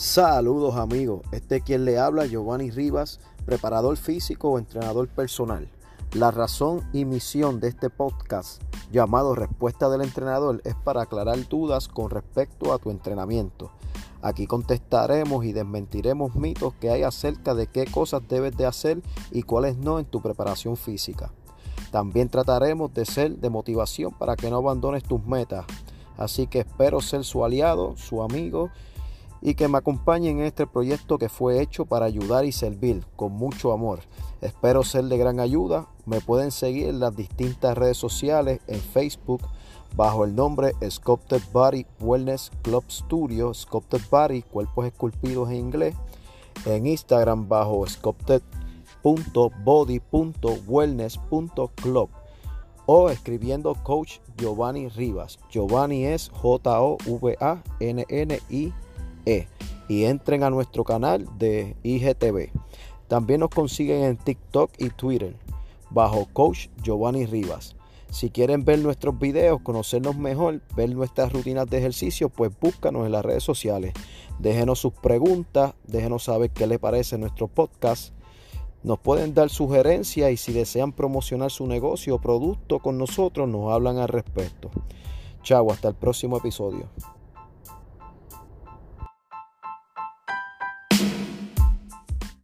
Saludos amigos, este quien le habla Giovanni Rivas, preparador físico o entrenador personal. La razón y misión de este podcast llamado Respuesta del Entrenador es para aclarar dudas con respecto a tu entrenamiento. Aquí contestaremos y desmentiremos mitos que hay acerca de qué cosas debes de hacer y cuáles no en tu preparación física. También trataremos de ser de motivación para que no abandones tus metas. Así que espero ser su aliado, su amigo y que me acompañen en este proyecto que fue hecho para ayudar y servir con mucho amor. Espero ser de gran ayuda. Me pueden seguir en las distintas redes sociales, en Facebook bajo el nombre Sculpted Body Wellness Club Studio, Sculpted Body, cuerpos esculpidos en inglés, en Instagram bajo sculpted.body.wellness.club o escribiendo Coach Giovanni Rivas. Giovanni es J-O-V-A-N-N-I e y entren a nuestro canal de IGTV. También nos consiguen en TikTok y Twitter bajo Coach Giovanni Rivas. Si quieren ver nuestros videos, conocernos mejor, ver nuestras rutinas de ejercicio, pues búscanos en las redes sociales. Déjenos sus preguntas, déjenos saber qué les parece nuestro podcast. Nos pueden dar sugerencias y si desean promocionar su negocio o producto con nosotros, nos hablan al respecto. Chao, hasta el próximo episodio.